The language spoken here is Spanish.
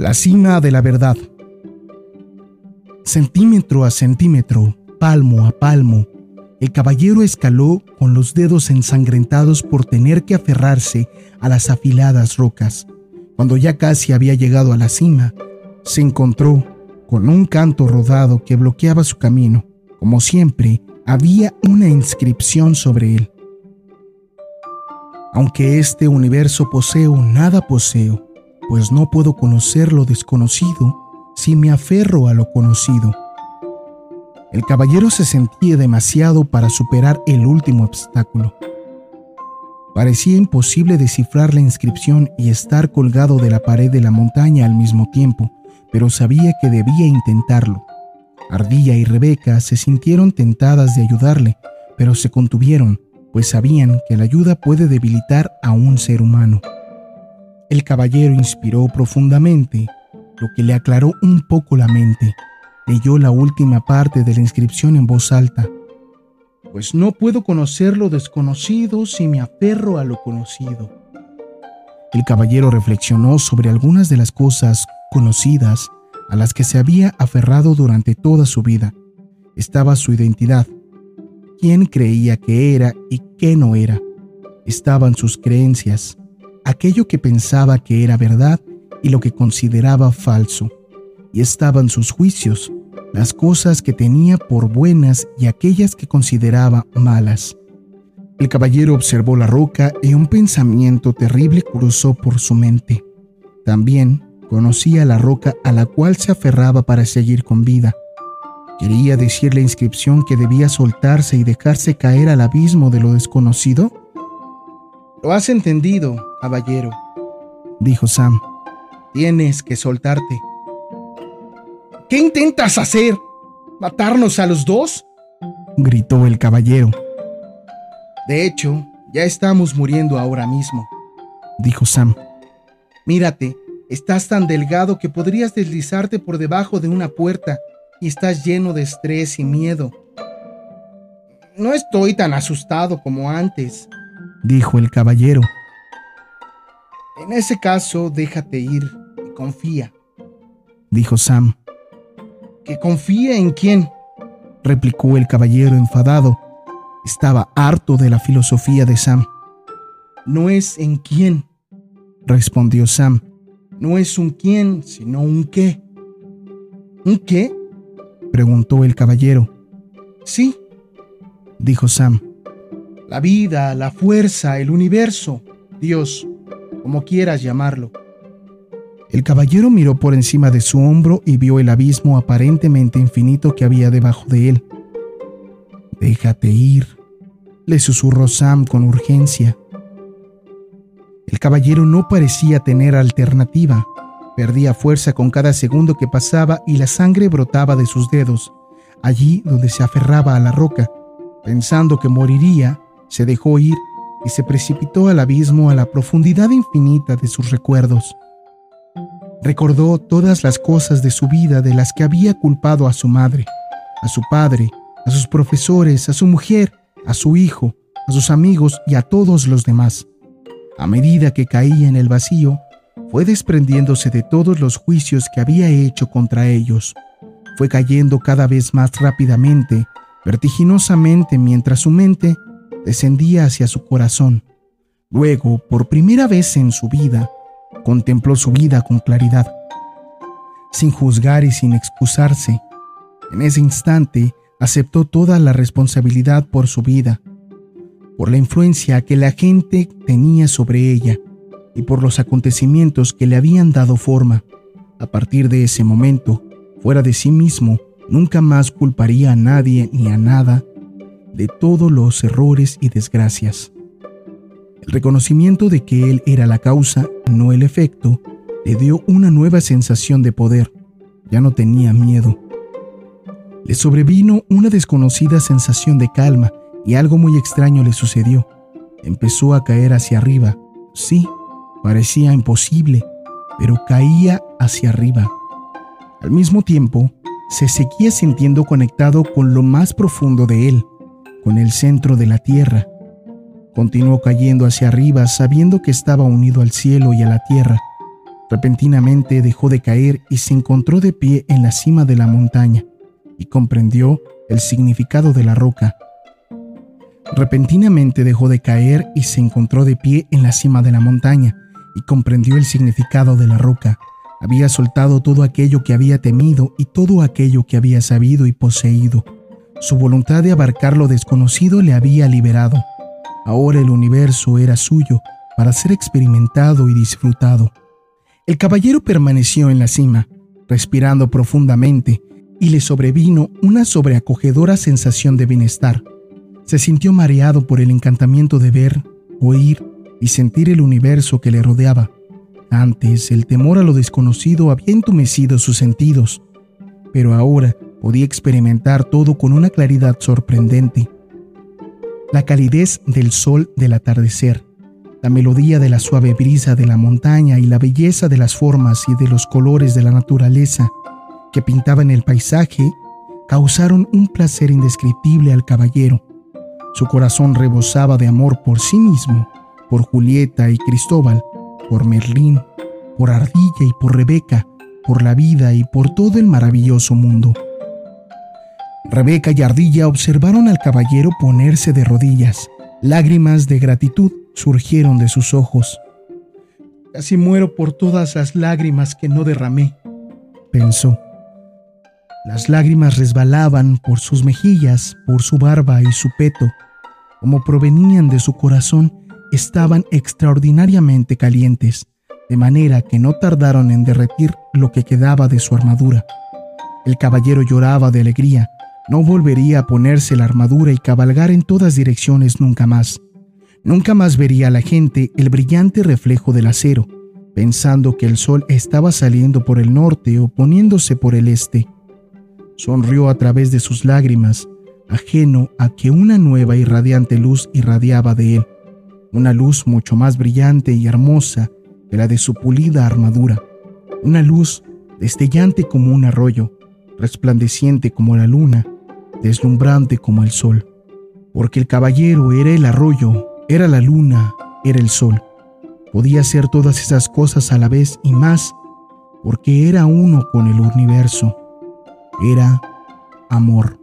La cima de la verdad. Centímetro a centímetro, palmo a palmo, el caballero escaló con los dedos ensangrentados por tener que aferrarse a las afiladas rocas. Cuando ya casi había llegado a la cima, se encontró con un canto rodado que bloqueaba su camino. Como siempre, había una inscripción sobre él. Aunque este universo poseo, nada poseo, pues no puedo conocer lo desconocido si me aferro a lo conocido. El caballero se sentía demasiado para superar el último obstáculo. Parecía imposible descifrar la inscripción y estar colgado de la pared de la montaña al mismo tiempo, pero sabía que debía intentarlo. Ardilla y Rebeca se sintieron tentadas de ayudarle, pero se contuvieron, pues sabían que la ayuda puede debilitar a un ser humano. El caballero inspiró profundamente, lo que le aclaró un poco la mente. Leyó la última parte de la inscripción en voz alta. Pues no puedo conocer lo desconocido si me aferro a lo conocido. El caballero reflexionó sobre algunas de las cosas conocidas a las que se había aferrado durante toda su vida. Estaba su identidad, quién creía que era y qué no era. Estaban sus creencias, aquello que pensaba que era verdad y lo que consideraba falso. Y estaban sus juicios, las cosas que tenía por buenas y aquellas que consideraba malas. El caballero observó la roca y un pensamiento terrible cruzó por su mente. También conocía la roca a la cual se aferraba para seguir con vida. ¿Quería decir la inscripción que debía soltarse y dejarse caer al abismo de lo desconocido? Lo has entendido, caballero, dijo Sam. Tienes que soltarte. ¿Qué intentas hacer? ¿Matarnos a los dos? gritó el caballero. De hecho, ya estamos muriendo ahora mismo, dijo Sam. Mírate, Estás tan delgado que podrías deslizarte por debajo de una puerta y estás lleno de estrés y miedo. No estoy tan asustado como antes, dijo el caballero. En ese caso, déjate ir y confía, dijo Sam. ¿Que confíe en quién? replicó el caballero enfadado. Estaba harto de la filosofía de Sam. No es en quién, respondió Sam no es un quién, sino un qué. ¿Un qué? preguntó el caballero. Sí, dijo Sam. La vida, la fuerza, el universo, Dios, como quieras llamarlo. El caballero miró por encima de su hombro y vio el abismo aparentemente infinito que había debajo de él. Déjate ir, le susurró Sam con urgencia. El caballero no parecía tener alternativa. Perdía fuerza con cada segundo que pasaba y la sangre brotaba de sus dedos. Allí donde se aferraba a la roca, pensando que moriría, se dejó ir y se precipitó al abismo a la profundidad infinita de sus recuerdos. Recordó todas las cosas de su vida de las que había culpado a su madre, a su padre, a sus profesores, a su mujer, a su hijo, a sus amigos y a todos los demás. A medida que caía en el vacío, fue desprendiéndose de todos los juicios que había hecho contra ellos. Fue cayendo cada vez más rápidamente, vertiginosamente, mientras su mente descendía hacia su corazón. Luego, por primera vez en su vida, contempló su vida con claridad, sin juzgar y sin excusarse. En ese instante, aceptó toda la responsabilidad por su vida por la influencia que la gente tenía sobre ella y por los acontecimientos que le habían dado forma. A partir de ese momento, fuera de sí mismo, nunca más culparía a nadie ni a nada de todos los errores y desgracias. El reconocimiento de que él era la causa, no el efecto, le dio una nueva sensación de poder. Ya no tenía miedo. Le sobrevino una desconocida sensación de calma y algo muy extraño le sucedió. Empezó a caer hacia arriba. Sí, parecía imposible, pero caía hacia arriba. Al mismo tiempo, se seguía sintiendo conectado con lo más profundo de él, con el centro de la tierra. Continuó cayendo hacia arriba sabiendo que estaba unido al cielo y a la tierra. Repentinamente dejó de caer y se encontró de pie en la cima de la montaña y comprendió el significado de la roca. Repentinamente dejó de caer y se encontró de pie en la cima de la montaña y comprendió el significado de la roca. Había soltado todo aquello que había temido y todo aquello que había sabido y poseído. Su voluntad de abarcar lo desconocido le había liberado. Ahora el universo era suyo para ser experimentado y disfrutado. El caballero permaneció en la cima, respirando profundamente, y le sobrevino una sobreacogedora sensación de bienestar. Se sintió mareado por el encantamiento de ver, oír y sentir el universo que le rodeaba. Antes, el temor a lo desconocido había entumecido sus sentidos, pero ahora podía experimentar todo con una claridad sorprendente. La calidez del sol del atardecer, la melodía de la suave brisa de la montaña y la belleza de las formas y de los colores de la naturaleza que pintaban el paisaje causaron un placer indescriptible al caballero. Su corazón rebosaba de amor por sí mismo, por Julieta y Cristóbal, por Merlín, por Ardilla y por Rebeca, por la vida y por todo el maravilloso mundo. Rebeca y Ardilla observaron al caballero ponerse de rodillas. Lágrimas de gratitud surgieron de sus ojos. Casi muero por todas las lágrimas que no derramé, pensó. Las lágrimas resbalaban por sus mejillas, por su barba y su peto. Como provenían de su corazón, estaban extraordinariamente calientes, de manera que no tardaron en derretir lo que quedaba de su armadura. El caballero lloraba de alegría, no volvería a ponerse la armadura y cabalgar en todas direcciones nunca más. Nunca más vería a la gente el brillante reflejo del acero, pensando que el sol estaba saliendo por el norte o poniéndose por el este. Sonrió a través de sus lágrimas, ajeno a que una nueva y radiante luz irradiaba de él, una luz mucho más brillante y hermosa que la de su pulida armadura, una luz destellante como un arroyo, resplandeciente como la luna, deslumbrante como el sol, porque el caballero era el arroyo, era la luna, era el sol. Podía ser todas esas cosas a la vez y más, porque era uno con el universo. Era amor.